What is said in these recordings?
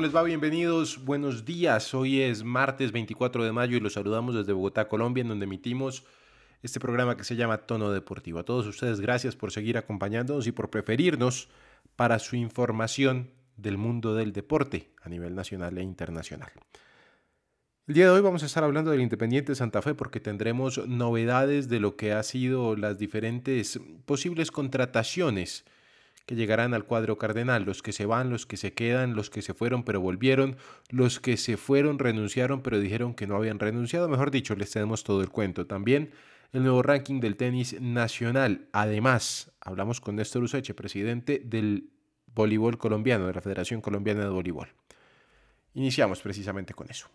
¿Cómo les va? Bienvenidos. Buenos días. Hoy es martes 24 de mayo y los saludamos desde Bogotá, Colombia, en donde emitimos este programa que se llama Tono Deportivo. A todos ustedes, gracias por seguir acompañándonos y por preferirnos para su información del mundo del deporte a nivel nacional e internacional. El día de hoy vamos a estar hablando del Independiente Santa Fe porque tendremos novedades de lo que ha sido las diferentes posibles contrataciones llegarán al cuadro cardenal, los que se van, los que se quedan, los que se fueron pero volvieron, los que se fueron, renunciaron pero dijeron que no habían renunciado, mejor dicho, les tenemos todo el cuento. También el nuevo ranking del tenis nacional. Además, hablamos con Néstor Useche, presidente del voleibol colombiano, de la Federación Colombiana de Voleibol. Iniciamos precisamente con eso.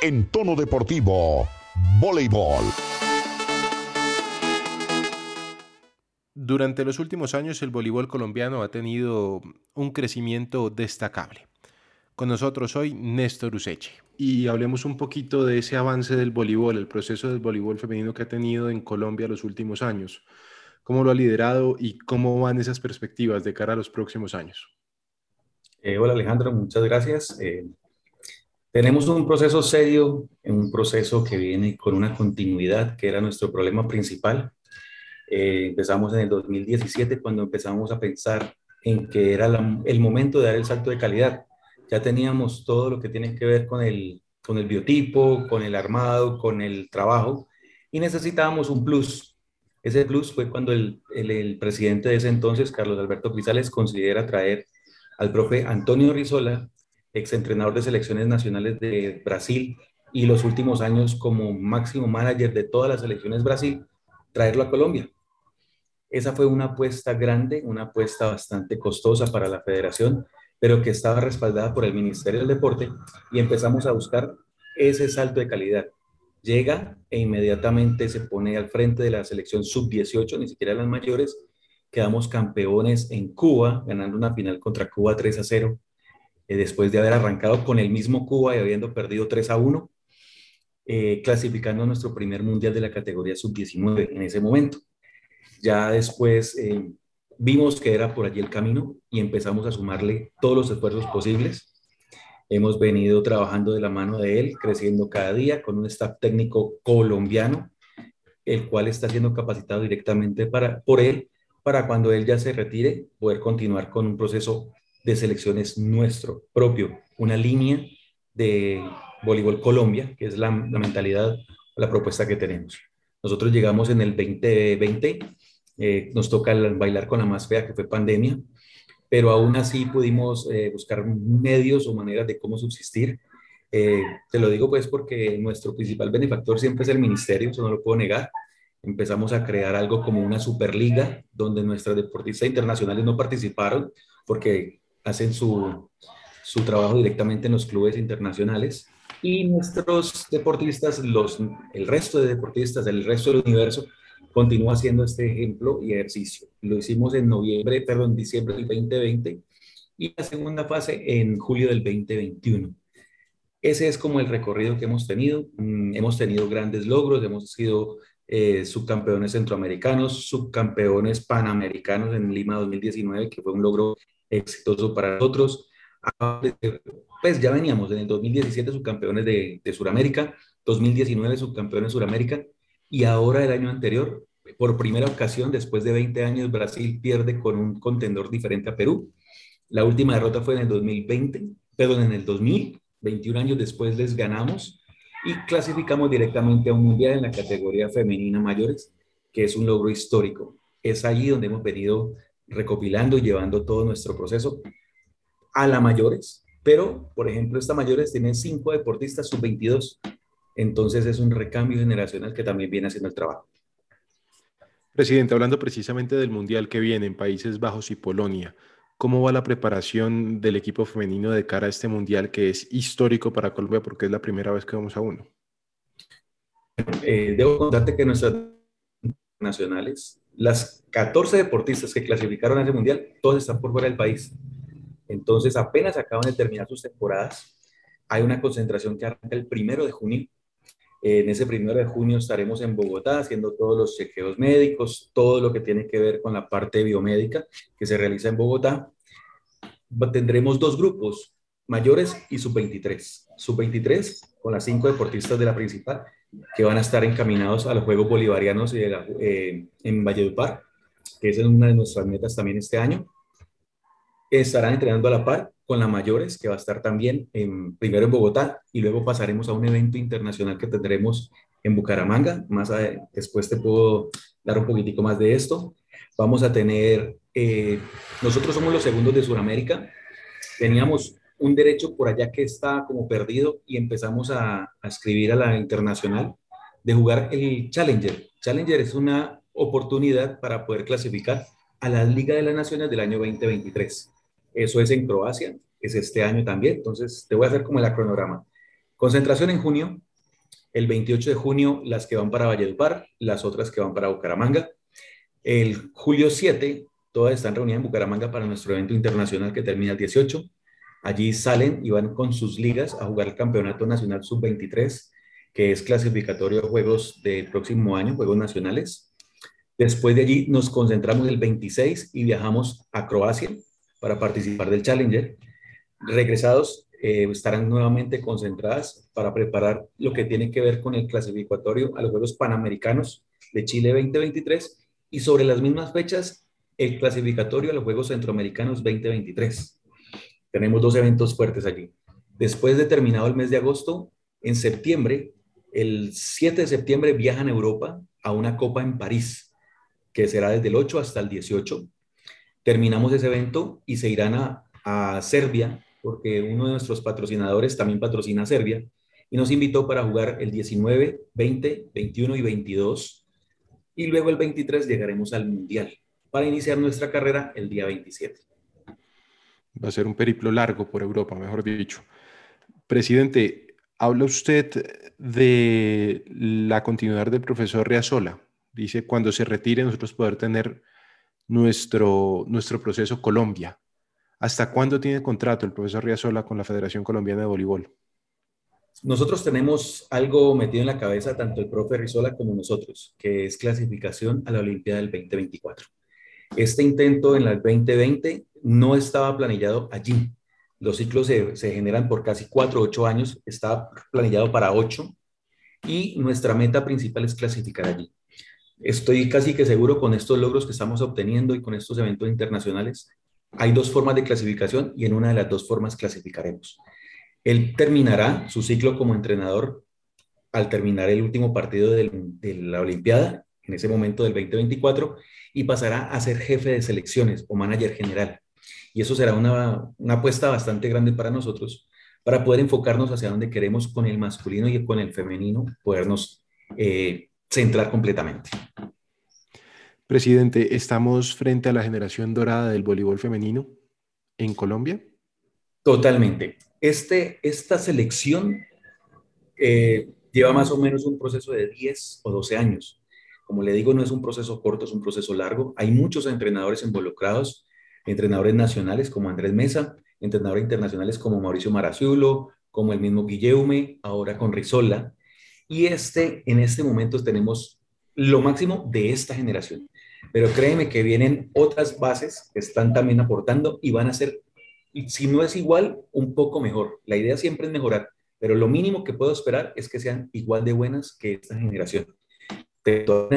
En tono deportivo, voleibol. Durante los últimos años el voleibol colombiano ha tenido un crecimiento destacable. Con nosotros hoy Néstor Useche. Y hablemos un poquito de ese avance del voleibol, el proceso del voleibol femenino que ha tenido en Colombia los últimos años. ¿Cómo lo ha liderado y cómo van esas perspectivas de cara a los próximos años? Eh, hola Alejandro, muchas gracias. Eh, tenemos un proceso serio, un proceso que viene con una continuidad, que era nuestro problema principal. Eh, empezamos en el 2017 cuando empezamos a pensar en que era la, el momento de dar el salto de calidad. Ya teníamos todo lo que tiene que ver con el, con el biotipo, con el armado, con el trabajo y necesitábamos un plus. Ese plus fue cuando el, el, el presidente de ese entonces, Carlos Alberto Grisales, considera traer al profe Antonio Rizola, exentrenador de selecciones nacionales de Brasil y los últimos años como máximo manager de todas las selecciones Brasil, traerlo a Colombia. Esa fue una apuesta grande, una apuesta bastante costosa para la federación, pero que estaba respaldada por el Ministerio del Deporte y empezamos a buscar ese salto de calidad. Llega e inmediatamente se pone al frente de la selección sub-18, ni siquiera las mayores. Quedamos campeones en Cuba, ganando una final contra Cuba 3 a 0 eh, después de haber arrancado con el mismo Cuba y habiendo perdido 3 a 1, eh, clasificando a nuestro primer mundial de la categoría sub-19 en ese momento. Ya después eh, vimos que era por allí el camino y empezamos a sumarle todos los esfuerzos posibles. Hemos venido trabajando de la mano de él, creciendo cada día con un staff técnico colombiano, el cual está siendo capacitado directamente para, por él para cuando él ya se retire, poder continuar con un proceso de selecciones nuestro propio, una línea de voleibol Colombia, que es la, la mentalidad, la propuesta que tenemos. Nosotros llegamos en el 2020, eh, nos toca bailar con la más fea que fue pandemia, pero aún así pudimos eh, buscar medios o maneras de cómo subsistir. Eh, te lo digo pues porque nuestro principal benefactor siempre es el ministerio, eso no lo puedo negar. Empezamos a crear algo como una superliga donde nuestras deportistas internacionales no participaron porque hacen su, su trabajo directamente en los clubes internacionales y nuestros deportistas, los, el resto de deportistas del resto del universo, continúa haciendo este ejemplo y ejercicio. Lo hicimos en noviembre, perdón, diciembre del 2020 y la segunda fase en julio del 2021. Ese es como el recorrido que hemos tenido. Mm, hemos tenido grandes logros, hemos sido eh, subcampeones centroamericanos, subcampeones panamericanos en Lima 2019, que fue un logro exitoso para nosotros. Pues ya veníamos en el 2017 subcampeones de, de Sudamérica, 2019 subcampeones de Sudamérica y ahora el año anterior, por primera ocasión, después de 20 años, Brasil pierde con un contendor diferente a Perú. La última derrota fue en el 2020, perdón, en el 2000, 21 años después les ganamos y clasificamos directamente a un mundial en la categoría femenina mayores, que es un logro histórico. Es allí donde hemos venido recopilando y llevando todo nuestro proceso a la mayores, pero, por ejemplo, esta mayores tiene cinco deportistas sub-22, entonces es un recambio generacional que también viene haciendo el trabajo. Presidente, hablando precisamente del Mundial que viene en Países Bajos y Polonia, ¿cómo va la preparación del equipo femenino de cara a este Mundial que es histórico para Colombia porque es la primera vez que vamos a uno? Eh, debo contarte que nuestras nacionales, las 14 deportistas que clasificaron a ese mundial, todos están por fuera del país. Entonces, apenas acaban de terminar sus temporadas. Hay una concentración que arranca el primero de junio en ese primero de junio estaremos en Bogotá haciendo todos los chequeos médicos, todo lo que tiene que ver con la parte biomédica que se realiza en Bogotá. Tendremos dos grupos, mayores y sub-23. Sub-23 con las cinco deportistas de la principal que van a estar encaminados a los Juegos Bolivarianos eh, en Valledupar, que es una de nuestras metas también este año. Estarán entrenando a la par con la mayores, que va a estar también en, primero en Bogotá y luego pasaremos a un evento internacional que tendremos en Bucaramanga. Más después te puedo dar un poquitico más de esto. Vamos a tener, eh, nosotros somos los segundos de Sudamérica. Teníamos un derecho por allá que está como perdido y empezamos a, a escribir a la internacional de jugar el Challenger. Challenger es una oportunidad para poder clasificar a la Liga de las Naciones del año 2023. Eso es en Croacia, es este año también. Entonces, te voy a hacer como el cronograma. Concentración en junio, el 28 de junio las que van para Valledupar, las otras que van para Bucaramanga. El julio 7, todas están reunidas en Bucaramanga para nuestro evento internacional que termina el 18. Allí salen y van con sus ligas a jugar el Campeonato Nacional Sub-23, que es clasificatorio a Juegos del próximo año, Juegos Nacionales. Después de allí nos concentramos el 26 y viajamos a Croacia para participar del Challenger. Regresados eh, estarán nuevamente concentradas para preparar lo que tiene que ver con el clasificatorio a los Juegos Panamericanos de Chile 2023 y sobre las mismas fechas el clasificatorio a los Juegos Centroamericanos 2023. Tenemos dos eventos fuertes allí. Después de terminado el mes de agosto, en septiembre, el 7 de septiembre viajan a Europa a una copa en París, que será desde el 8 hasta el 18 terminamos ese evento y se irán a, Serbia, porque uno de nuestros patrocinadores también patrocina a Serbia, y nos invitó para jugar el 19, 20, 21 y 22. Y luego el 23 llegaremos al Mundial para iniciar nuestra carrera el día 27. Va a ser un periplo largo por Europa, mejor dicho. Presidente, habla usted de la continuidad del profesor Riazola. Dice, cuando se retire nosotros poder tener nuestro, nuestro proceso Colombia. ¿Hasta cuándo tiene contrato el profesor Riazola con la Federación Colombiana de Voleibol? Nosotros tenemos algo metido en la cabeza, tanto el profe Rizola como nosotros, que es clasificación a la Olimpiada del 2024. Este intento en la 2020 no estaba planillado allí. Los ciclos se, se generan por casi cuatro o ocho años, está planillado para ocho y nuestra meta principal es clasificar allí. Estoy casi que seguro con estos logros que estamos obteniendo y con estos eventos internacionales, hay dos formas de clasificación y en una de las dos formas clasificaremos. Él terminará su ciclo como entrenador al terminar el último partido de la Olimpiada, en ese momento del 2024, y pasará a ser jefe de selecciones o manager general. Y eso será una, apuesta bastante grande para nosotros, para poder enfocarnos hacia donde queremos con el masculino y con el femenino, podernos eh, centrar completamente. Presidente, ¿estamos frente a la generación dorada del voleibol femenino en Colombia? Totalmente. Este, esta selección eh, lleva más o menos un proceso de 10 o 12 años. Como le digo, no es un proceso corto, es un proceso largo. Hay muchos entrenadores involucrados, entrenadores nacionales como Andrés Mesa, entrenadores internacionales como Mauricio Maraciulo, como el mismo Guilleume, ahora con Rizola. Y este, en este momento tenemos lo máximo de esta generación. Pero créeme que vienen otras bases que están también aportando y van a ser, si no es igual, un poco mejor. La idea siempre es mejorar, pero lo mínimo que puedo esperar es que sean igual de buenas que esta generación. Tengo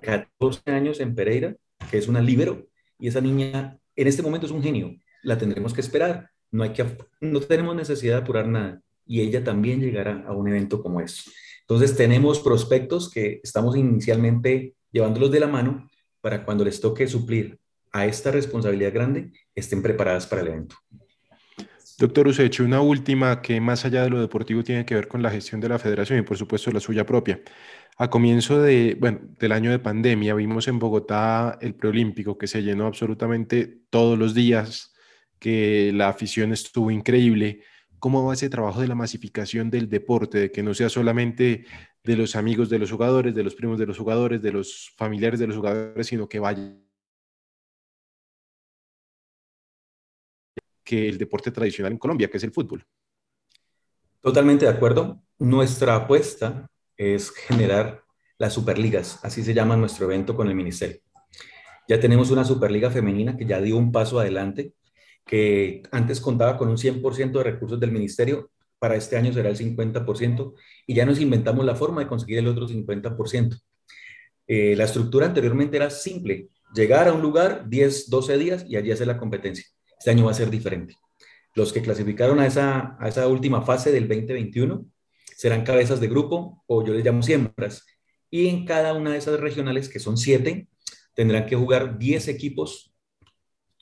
14 años en Pereira, que es una libero, y esa niña en este momento es un genio. La tendremos que esperar. No, hay que, no tenemos necesidad de apurar nada. Y ella también llegará a un evento como este. Entonces tenemos prospectos que estamos inicialmente llevándolos de la mano para cuando les toque suplir a esta responsabilidad grande, estén preparadas para el evento. Doctor Useche, una última que más allá de lo deportivo tiene que ver con la gestión de la federación y por supuesto la suya propia. A comienzo de, bueno, del año de pandemia vimos en Bogotá el preolímpico que se llenó absolutamente todos los días, que la afición estuvo increíble. ¿Cómo va ese trabajo de la masificación del deporte, de que no sea solamente de los amigos de los jugadores, de los primos de los jugadores, de los familiares de los jugadores, sino que vaya que el deporte tradicional en Colombia, que es el fútbol? Totalmente de acuerdo. Nuestra apuesta es generar las superligas, así se llama nuestro evento con el ministerio. Ya tenemos una superliga femenina que ya dio un paso adelante, que antes contaba con un 100% de recursos del ministerio, para este año será el 50%, y ya nos inventamos la forma de conseguir el otro 50%. Eh, la estructura anteriormente era simple, llegar a un lugar 10, 12 días y allí hacer la competencia. Este año va a ser diferente. Los que clasificaron a esa, a esa última fase del 2021 serán cabezas de grupo o yo les llamo siembras. Y en cada una de esas regionales, que son siete, tendrán que jugar 10 equipos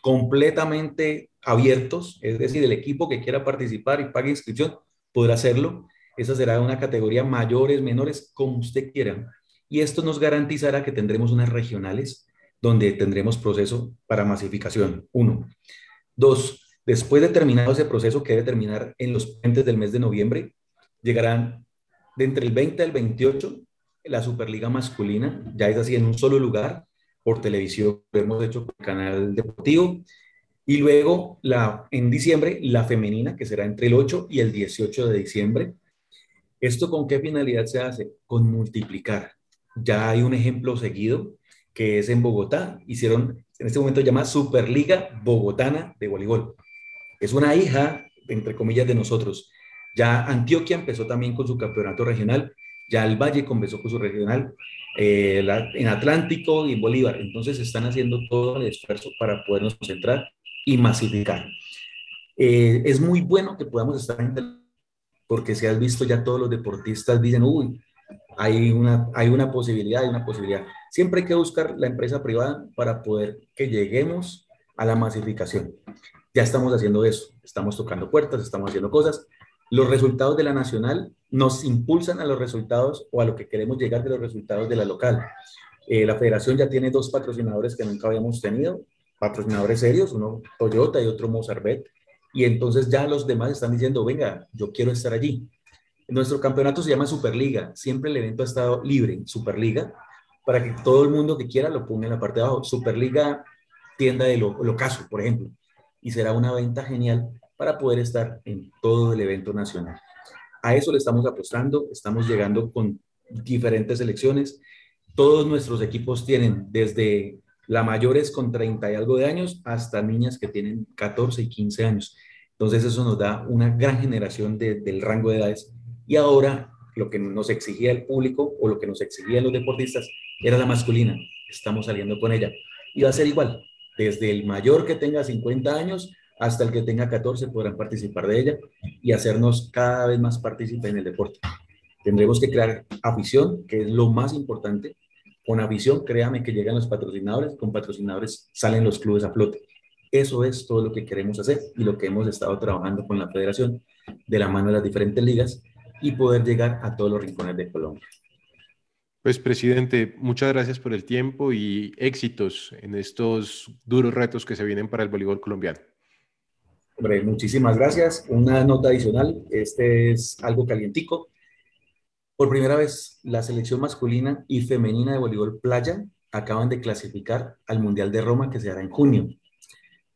completamente abiertos, es decir, el equipo que quiera participar y pague inscripción podrá hacerlo. Esa será una categoría mayores, menores, como usted quiera. Y esto nos garantizará que tendremos unas regionales donde tendremos proceso para masificación. Uno. Dos, después de terminado ese proceso que debe terminar en los puentes del mes de noviembre, llegarán de entre el 20 al 28 la Superliga masculina, ya es así en un solo lugar, por televisión, lo hemos hecho por canal deportivo, y luego la, en diciembre la femenina, que será entre el 8 y el 18 de diciembre. ¿Esto con qué finalidad se hace? Con multiplicar. Ya hay un ejemplo seguido que es en Bogotá. Hicieron, en este momento se llama Superliga Bogotana de Voleibol. Es una hija, entre comillas, de nosotros. Ya Antioquia empezó también con su campeonato regional, ya el Valle comenzó con su regional, eh, en Atlántico y Bolívar. Entonces están haciendo todo el esfuerzo para podernos concentrar y masificar. Eh, es muy bueno que podamos estar en porque si has visto ya todos los deportistas dicen, uy, hay una, hay una posibilidad, hay una posibilidad. Siempre hay que buscar la empresa privada para poder que lleguemos a la masificación. Ya estamos haciendo eso, estamos tocando puertas, estamos haciendo cosas, los resultados de la nacional nos impulsan a los resultados o a lo que queremos llegar de los resultados de la local. Eh, la federación ya tiene dos patrocinadores que nunca habíamos tenido, patrocinadores serios, uno Toyota y otro Mozarbet, y entonces ya los demás están diciendo, venga, yo quiero estar allí. Nuestro campeonato se llama Superliga, siempre el evento ha estado libre, Superliga, para que todo el mundo que quiera lo ponga en la parte de abajo. Superliga, tienda de lo, caso, por ejemplo, y será una venta genial para poder estar en todo el evento nacional. A eso le estamos apostando, estamos llegando con diferentes selecciones. Todos nuestros equipos tienen desde la mayores con 30 y algo de años hasta niñas que tienen 14 y 15 años. Entonces eso nos da una gran generación del rango de edades. Y ahora lo que nos exigía el público o lo que nos exigían los deportistas era la masculina. Estamos saliendo con ella. Y va a ser igual. Desde el mayor que tenga 50 años hasta el que tenga 14 podrán participar de ella y hacernos cada vez más partícipes en el deporte. Tendremos que crear afición, que es lo más importante. Con afición, créame que llegan los patrocinadores, con patrocinadores salen los clubes a flote. Eso es todo lo que queremos hacer y lo que hemos estado trabajando con la federación de la mano de las diferentes ligas y poder llegar a todos los rincones de Colombia. Pues presidente, muchas gracias por el tiempo y éxitos en estos duros retos que se vienen para el voleibol colombiano. Hombre, muchísimas gracias. Una nota adicional, este es algo calientico. Por primera vez, la selección masculina y femenina de voleibol playa acaban de clasificar al Mundial de Roma que se hará en junio.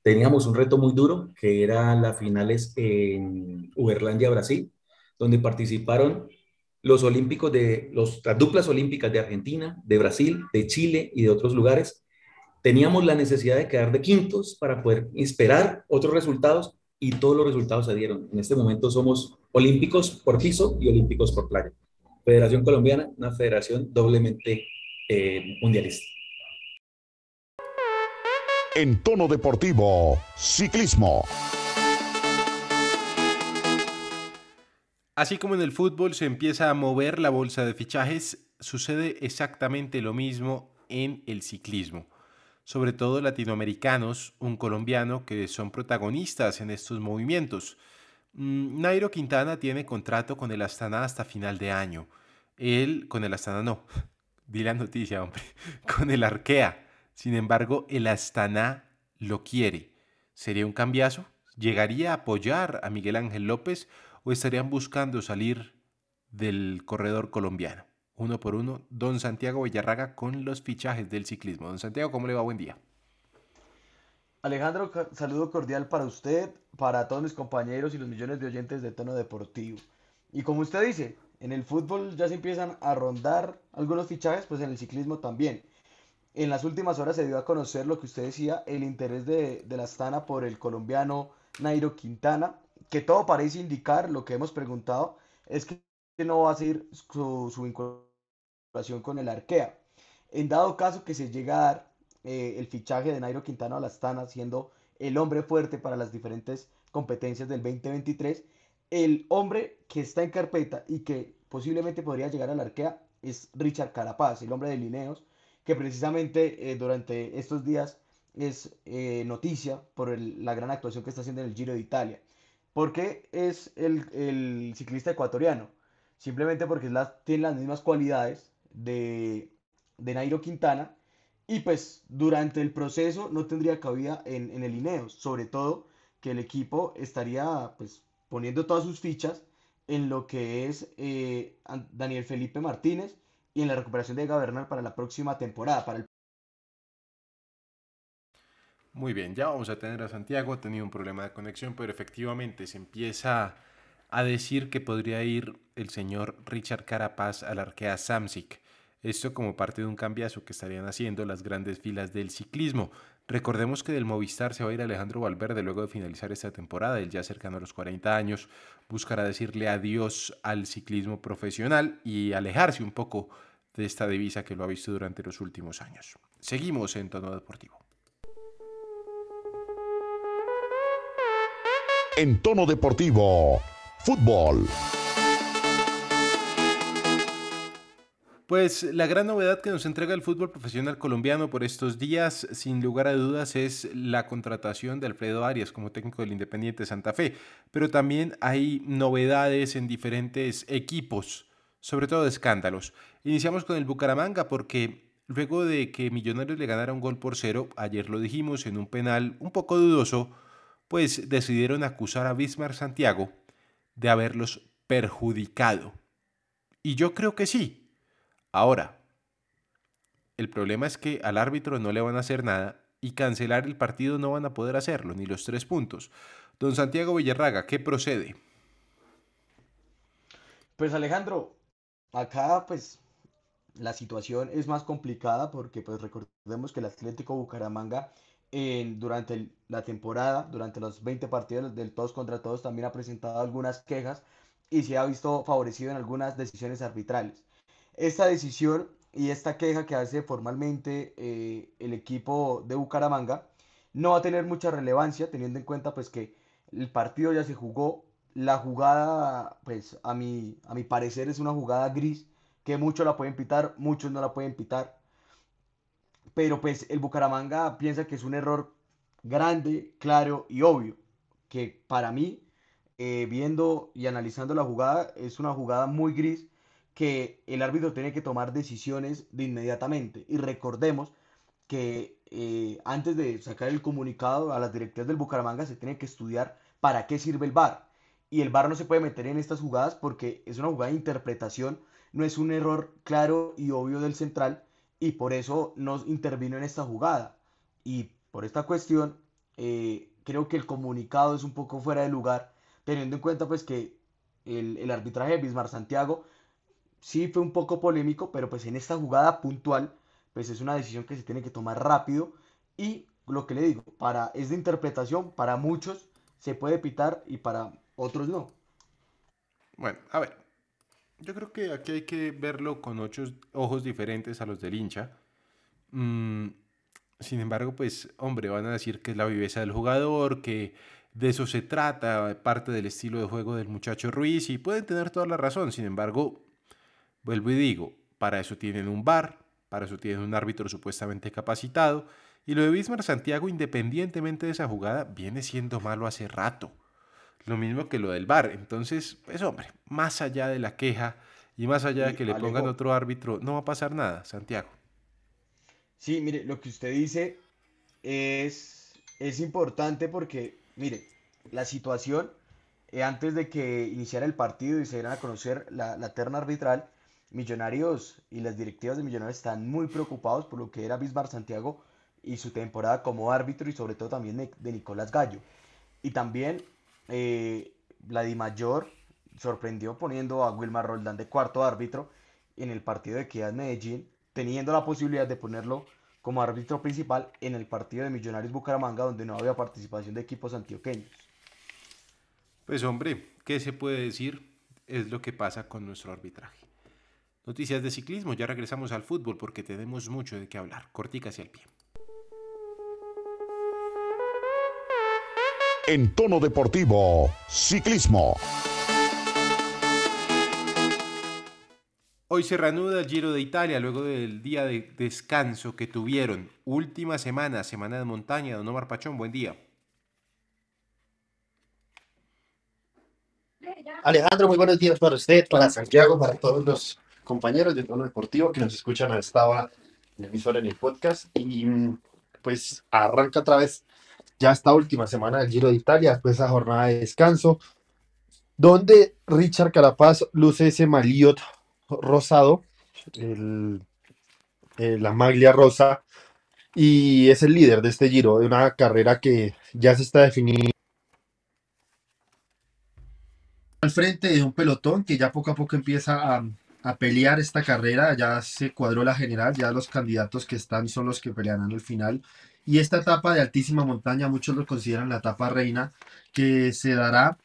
Teníamos un reto muy duro, que era las finales en Uberlandia, Brasil, donde participaron los olímpicos de los, las duplas olímpicas de Argentina, de Brasil, de Chile y de otros lugares teníamos la necesidad de quedar de quintos para poder esperar otros resultados y todos los resultados se dieron. En este momento somos olímpicos por piso y olímpicos por playa. Federación Colombiana, una federación doblemente eh, mundialista. En tono deportivo, ciclismo. Así como en el fútbol se empieza a mover la bolsa de fichajes, sucede exactamente lo mismo en el ciclismo sobre todo latinoamericanos, un colombiano, que son protagonistas en estos movimientos. Mm, Nairo Quintana tiene contrato con el Astana hasta final de año. Él con el Astana no. Di la noticia, hombre. Con el Arkea. Sin embargo, el Astana lo quiere. ¿Sería un cambiazo? ¿Llegaría a apoyar a Miguel Ángel López o estarían buscando salir del corredor colombiano? Uno por uno, don Santiago Villarraga con los fichajes del ciclismo. Don Santiago, ¿cómo le va? Buen día. Alejandro, saludo cordial para usted, para todos mis compañeros y los millones de oyentes de tono deportivo. Y como usted dice, en el fútbol ya se empiezan a rondar algunos fichajes, pues en el ciclismo también. En las últimas horas se dio a conocer lo que usted decía, el interés de, la Astana por el colombiano Nairo Quintana, que todo parece indicar, lo que hemos preguntado, es que no va a seguir su, su con el Arkea. En dado caso que se llega a dar eh, el fichaje de Nairo Quintana a la Astana, siendo el hombre fuerte para las diferentes competencias del 2023, el hombre que está en carpeta y que posiblemente podría llegar a la arquea es Richard Carapaz, el hombre de Lineos, que precisamente eh, durante estos días es eh, noticia por el- la gran actuación que está haciendo en el Giro de Italia. porque es el, el ciclista ecuatoriano? Simplemente porque la- tiene las mismas cualidades de, de Nairo Quintana. Y pues durante el proceso no tendría cabida en, en el Ineos, sobre todo que el equipo estaría pues poniendo todas sus fichas en lo que es eh, An- Daniel Felipe Martínez y en la recuperación de Ega Bernal para la próxima temporada, para el Muy bien, ya vamos a tener a Santiago, ha tenido un problema de conexión, pero efectivamente se empieza a decir que podría ir el señor Richard Carapaz al Arkea Samsic. Esto como parte de un cambiazo que estarían haciendo las grandes filas del ciclismo. Recordemos que del Movistar se va a ir Alejandro Valverde luego de finalizar esta temporada, él ya cercano a los 40 años, buscará decirle adiós al ciclismo profesional y alejarse un poco de esta divisa que lo ha visto durante los últimos años. Seguimos en tono deportivo. En tono deportivo, fútbol. Pues la gran novedad que nos entrega el fútbol profesional colombiano por estos días, sin lugar a dudas, es la contratación de Alfredo Arias como técnico del Independiente Santa Fe. Pero también hay novedades en diferentes equipos, sobre todo escándalos. Iniciamos con el Bucaramanga porque luego de que Millonarios le ganara un gol por cero, ayer lo dijimos, en un penal un poco dudoso, pues decidieron acusar a Bismar Santiago de haberlos perjudicado. Y yo creo que sí. Ahora, el problema es que al árbitro no le van a hacer nada y cancelar el partido no van a poder hacerlo, ni los tres puntos. Don Santiago Villarraga, ¿qué procede? Pues Alejandro, acá pues la situación es más complicada porque pues recordemos que el Atlético Bucaramanga en- durante la temporada, durante los 20 partidos del todos contra todos, también ha presentado algunas quejas y se ha visto favorecido en algunas decisiones arbitrales. Esta decisión y esta queja que hace formalmente eh, el equipo de Bucaramanga no va a tener mucha relevancia teniendo en cuenta pues que el partido ya se jugó, la jugada pues a mi, a mi parecer es una jugada gris que muchos la pueden pitar, muchos no la pueden pitar, pero pues el Bucaramanga piensa que es un error grande, claro y obvio, que para mí, eh, viendo y analizando la jugada, es una jugada muy gris que el árbitro tiene que tomar decisiones de inmediatamente. Y recordemos que eh, antes de sacar el comunicado a las directivas del Bucaramanga se tiene que estudiar para qué sirve el VAR. Y el VAR no se puede meter en estas jugadas porque es una jugada de interpretación, no es un error claro y obvio del central y por eso no intervino en esta jugada. Y por esta cuestión, eh, creo que el comunicado es un poco fuera de lugar, teniendo en cuenta pues que el, el arbitraje de Bismar Santiago sí fue un poco polémico, pero pues en esta jugada puntual, pues es una decisión que se tiene que tomar rápido y lo que le digo, para es de interpretación, para muchos se puede pitar y para otros no. Bueno, a ver, yo creo que aquí hay que verlo con ocho ojos diferentes a los del hincha. Mm, sin embargo, pues, hombre, van a decir que es la viveza del jugador, que de eso se trata, parte del estilo de juego del muchacho Ruiz, y pueden tener toda la razón. Sin embargo, vuelvo y digo, para eso tienen un VAR, para eso tienen un árbitro supuestamente capacitado, y lo de Bismar Santiago, independientemente de esa jugada, viene siendo malo hace rato. Lo mismo que lo del VAR. Entonces, pues hombre, más allá de la queja Y más allá de que le pongan otro árbitro, no va a pasar nada, Santiago. sí, mire, lo que usted dice es, es importante porque, mire, la situación, eh, antes de que iniciara el partido y se diera a conocer la, la terna arbitral, Millonarios y las directivas de Millonarios están muy preocupados por lo que era Bismar Santiago y su temporada como árbitro y sobre todo también de, Nicolás Gallo. Y también eh, sorprendió poniendo a Wilmar Roldán de cuarto árbitro en el partido de Equidad Medellín, teniendo la posibilidad de ponerlo como árbitro principal en el partido de Millonarios Bucaramanga, donde no había participación de equipos antioqueños. Pues hombre, ¿qué se puede decir? Es lo que pasa con nuestro arbitraje. Noticias de ciclismo, ya regresamos al fútbol porque tenemos mucho de qué hablar. Cortica hacia el pie. En tono deportivo, ciclismo. Hoy se reanuda el Giro de Italia luego del día de descanso que tuvieron. Última semana, semana de montaña. Don Omar Pachón, buen día. Alejandro, muy buenos días para usted, para Santiago, para todos los compañeros de Tono Deportivo que nos escuchan a esta hora en el emisor en el podcast. Y mm, pues arranca otra vez ya esta última semana del Giro de Italia, después de esa jornada de descanso, donde Richard Carapaz luce ese maliot rosado, la maglia rosa, y es el líder de este Giro, de una carrera que ya se está definiendo al frente de un pelotón que ya poco a poco empieza a, a pelear esta carrera, ya se cuadró la general, ya los candidatos que están son los que pelearán al final. Y esta etapa de altísima montaña, muchos lo consideran la etapa reina, que se dará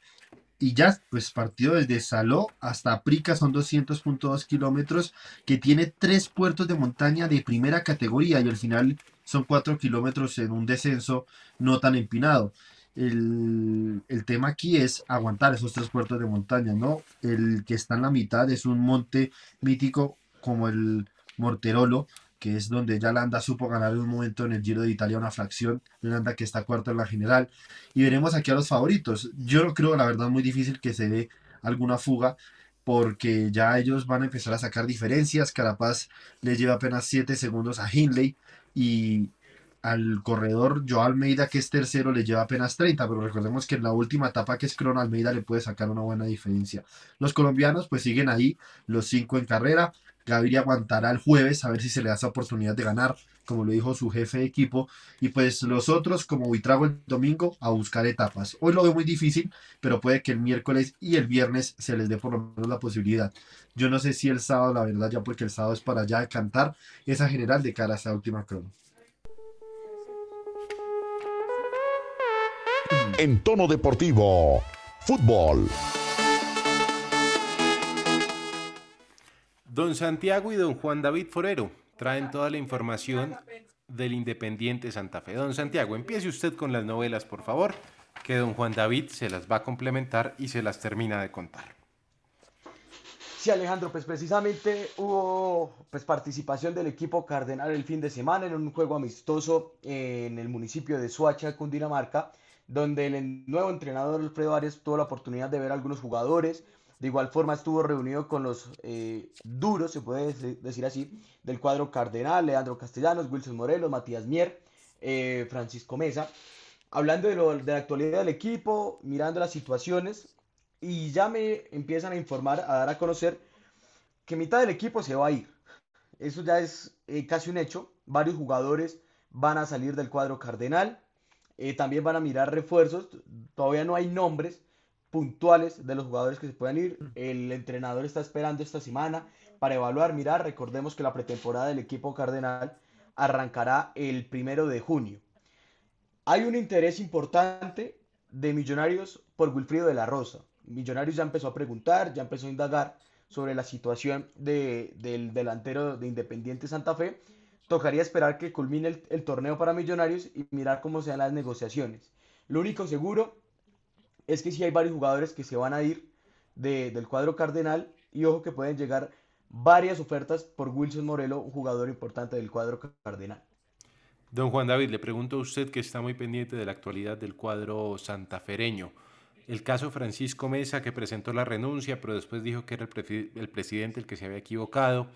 y ya, pues partido desde Saló hasta Prica son 200.2 kilómetros, que tiene tres puertos de montaña de primera categoría y al final son cuatro kilómetros en un descenso no tan empinado. El, el tema aquí es aguantar esos tres puertos de montaña, ¿no? El que está en la mitad es un monte mítico como el Morterolo, que es donde ya Landa supo ganar en un momento en el Giro de Italia una fracción, Landa que está cuarto en la general, y veremos aquí a los favoritos. Yo no creo, la verdad, muy difícil que se dé alguna fuga, porque ya ellos van a empezar a sacar diferencias, Carapaz le lleva apenas 7 segundos a Hindley, y al corredor Joao Almeida, que es tercero, le lleva apenas 30, pero recordemos que en la última etapa que es Crono Almeida le puede sacar una buena diferencia. Los colombianos pues siguen ahí, los cinco en carrera. Gaviria aguantará el jueves a ver si se le da esa oportunidad de ganar, como lo dijo su jefe de equipo. Y pues los otros, como Buitrago el domingo, a buscar etapas. Hoy lo veo muy difícil, pero puede que el miércoles y el viernes se les dé por lo menos la posibilidad. Yo no sé si el sábado, la verdad, ya porque el sábado es para ya cantar esa general de cara a esa última crono. En tono deportivo, fútbol. Don Santiago y don Juan David Forero traen toda la información del Independiente Santa Fe. Don Santiago, empiece usted con las novelas, por favor, que don Juan David se las va a complementar y se las termina de contar. Sí, Alejandro, pues precisamente hubo pues participación del equipo cardenal el fin de semana en un juego amistoso en el municipio de Soacha, Cundinamarca, donde el nuevo entrenador Alfredo Arias tuvo la oportunidad de ver a algunos jugadores. De igual forma estuvo reunido con los eh, duros, se puede dec- decir así, del cuadro cardenal, Leandro Castellanos, Wilson Morelos, Matías Mier, eh, Francisco Mesa, hablando de, lo- de la actualidad del equipo, mirando las situaciones, y ya me empiezan a informar, a dar a conocer que mitad del equipo se va a ir. Eso ya es eh, casi un hecho. Varios jugadores van a salir del cuadro cardenal. Eh, también van a mirar refuerzos. Todavía no hay nombres puntuales de los jugadores que se puedan ir. El entrenador está esperando esta semana para evaluar, mirar. Recordemos que la pretemporada del equipo cardenal arrancará el primero de junio. Hay un interés importante de Millonarios por Wilfrido de la Rosa. Millonarios ya empezó a preguntar, ya empezó a indagar sobre la situación de- del delantero de Independiente Santa Fe. Tocaría esperar que culmine el, torneo para Millonarios y mirar cómo sean las negociaciones. Lo único seguro es que sí hay varios jugadores que se van a ir de- del cuadro cardenal y ojo que pueden llegar varias ofertas por Wilson Morelo, un jugador importante del cuadro cardenal. Don Juan David, le pregunto a usted que está muy pendiente de la actualidad del cuadro santafereño. el caso Francisco Mesa que presentó la renuncia, pero después dijo que era el presidente el que se había equivocado,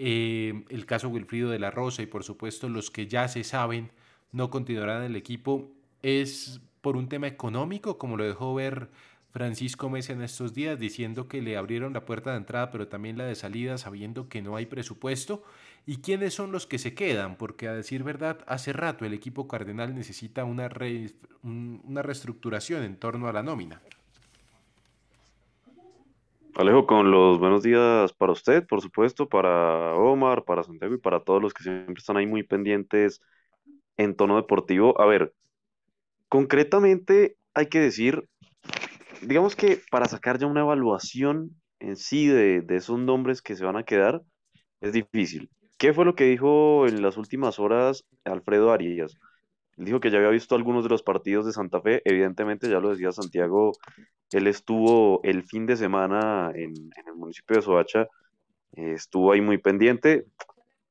eh, el caso Wilfrido de la Rosa y por supuesto los que ya se saben no continuarán en el equipo, es por un tema económico, como lo dejó ver Francisco Mesa en estos días, diciendo que le abrieron la puerta de entrada, pero también la de salida, sabiendo que no hay presupuesto. ¿Y quiénes son los que se quedan? Porque a decir verdad, hace rato el equipo cardenal necesita una, una reestructuración en torno a la nómina. Alejo, con los buenos días para usted, por supuesto, para Omar, para Santiago y para todos los que siempre están ahí muy pendientes en tono deportivo. A ver, concretamente hay que decir digamos que para sacar ya una evaluación en sí de, esos nombres que se van a quedar, es difícil. ¿Qué fue lo que dijo en las últimas horas Alfredo Arias? Dijo que ya había visto algunos de los partidos de Santa Fe, evidentemente, ya lo decía Santiago, él estuvo el fin de semana en, el municipio de Soacha, eh, estuvo ahí muy pendiente.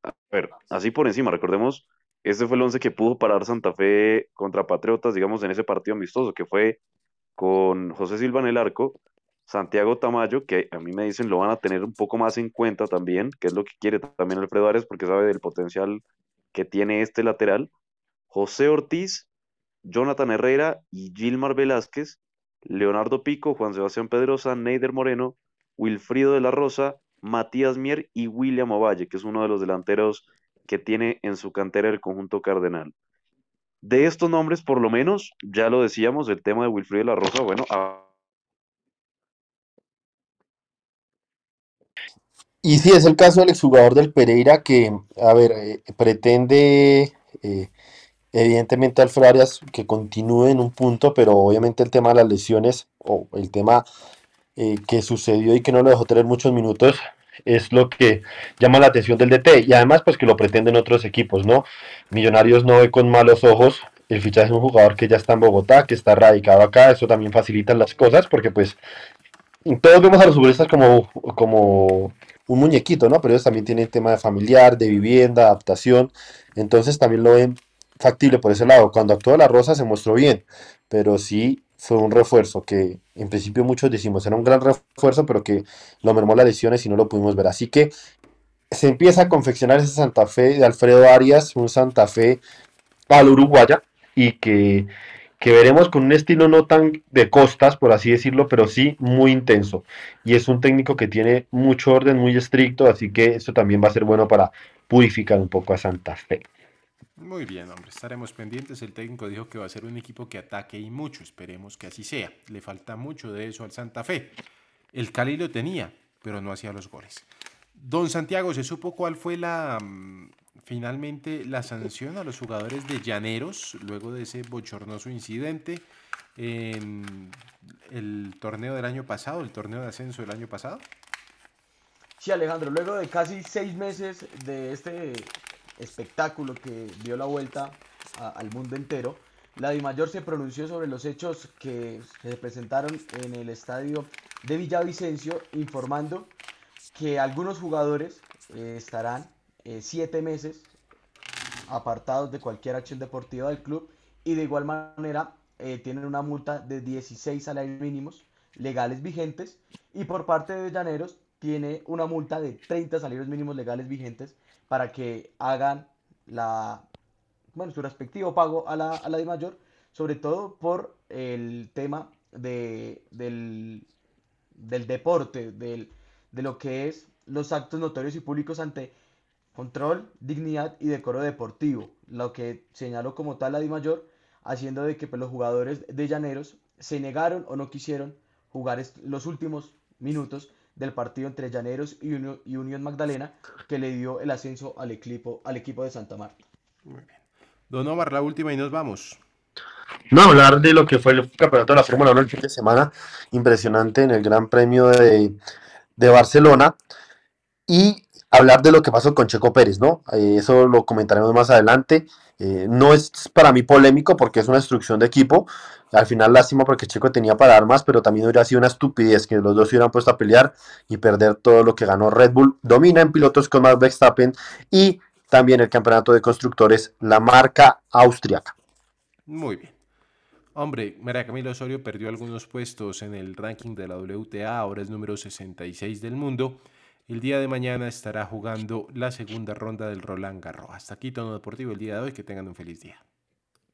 A ver, así por encima, recordemos, este fue el 11 que pudo parar Santa Fe contra Patriotas, digamos, en ese partido amistoso, que fue con José Silva en el arco, Santiago Tamayo, que a mí me dicen lo van a tener un poco más en cuenta también, que es lo que quiere también Alfredo Arias, porque sabe del potencial que tiene este lateral, José Ortiz, Jonathan Herrera y Gilmar Velázquez, Leonardo Pico, Juan Sebastián Pedrosa, Neider Moreno, Wilfrido de la Rosa, Matías Mier y William Ovalle, que es uno de los delanteros que tiene en su cantera el conjunto cardenal. De estos nombres, por lo menos, ya lo decíamos, el tema de Wilfrido de la Rosa, bueno. Y sí, es el caso del exjugador del Pereira que, a ver, eh, pretende, eh, evidentemente, Alfredo Arias que continúe en un punto, pero obviamente el tema de las lesiones o el tema eh, que sucedió y que no lo dejó tener muchos minutos, es lo que llama la atención del DT y además pues que lo pretenden otros equipos, ¿no? Millonarios no ve con malos ojos el fichaje de un jugador que ya está en Bogotá, que está radicado acá, eso también facilita las cosas porque pues todos vemos a los futbolistas como, como un muñequito, ¿no? Pero ellos también tienen tema de familiar, de vivienda, adaptación, entonces también lo ven factible por ese lado. Cuando actuó La Rosa se mostró bien, pero sí fue un refuerzo que en principio muchos decimos era un gran refuerzo, pero que lo mermó las lesiones y no lo pudimos ver. Así que se empieza a confeccionar ese Santa Fe de Alfredo Arias, un Santa Fe al uruguaya y que, que veremos con un estilo no tan de costas, por así decirlo, pero sí muy intenso. Y es un técnico que tiene mucho orden, muy estricto, así que eso también va a ser bueno para purificar un poco a Santa Fe. Muy bien, hombre, estaremos pendientes. El técnico dijo que va a ser un equipo que ataque y mucho. Esperemos que así sea. Le falta mucho de eso al Santa Fe. El Cali lo tenía, pero no hacía los goles. Don Santiago, ¿se supo cuál fue la mm, finalmente la sanción a los jugadores de Llaneros luego de ese bochornoso incidente en el torneo del año pasado, el torneo de ascenso del año pasado? Sí, Alejandro, luego de casi seis meses de este espectáculo que dio la vuelta al mundo entero, la DIMAYOR se pronunció sobre los hechos que se presentaron en el estadio de Villavicencio, informando que algunos jugadores eh, estarán eh, siete meses apartados de cualquier acción deportiva del club y de igual manera eh, tienen una multa de 16 salarios mínimos legales vigentes y por parte de Llaneros tiene una multa de 30 salarios mínimos legales vigentes para que hagan la, bueno, su respectivo pago a la, a la de mayor, sobre todo por el tema de, del, del deporte, del, de lo que es los actos notorios y públicos ante control, dignidad y decoro deportivo, lo que señaló como tal la Di Mayor, haciendo de que pues, los jugadores de Llaneros se negaron o no quisieron jugar los últimos minutos del partido entre Llaneros y, Unión Magdalena que le dio el ascenso al equipo, al equipo de Santa Marta. Muy bien. Don Omar, la última y nos vamos. No, hablar de lo que fue el campeonato de la Fórmula 1 el fin de semana, impresionante en el Gran Premio de, de Barcelona, y hablar de lo que pasó con Checo Pérez, ¿no? Eh, eso lo comentaremos más adelante. Eh, no es para mí polémico porque es una instrucción de equipo. Al final lástima porque Checo tenía para dar más, pero también hubiera sido una estupidez que los dos se hubieran puesto a pelear y perder todo lo que ganó Red Bull. Domina en pilotos con Max Verstappen y también el campeonato de constructores, la marca austriaca. Muy bien. Hombre, María Camila Osorio perdió algunos puestos en el ranking de la WTA, ahora es número 66 del mundo. El día de mañana estará jugando la segunda ronda del Roland Garros. Hasta aquí Tono Deportivo el día de hoy. Que tengan un feliz día.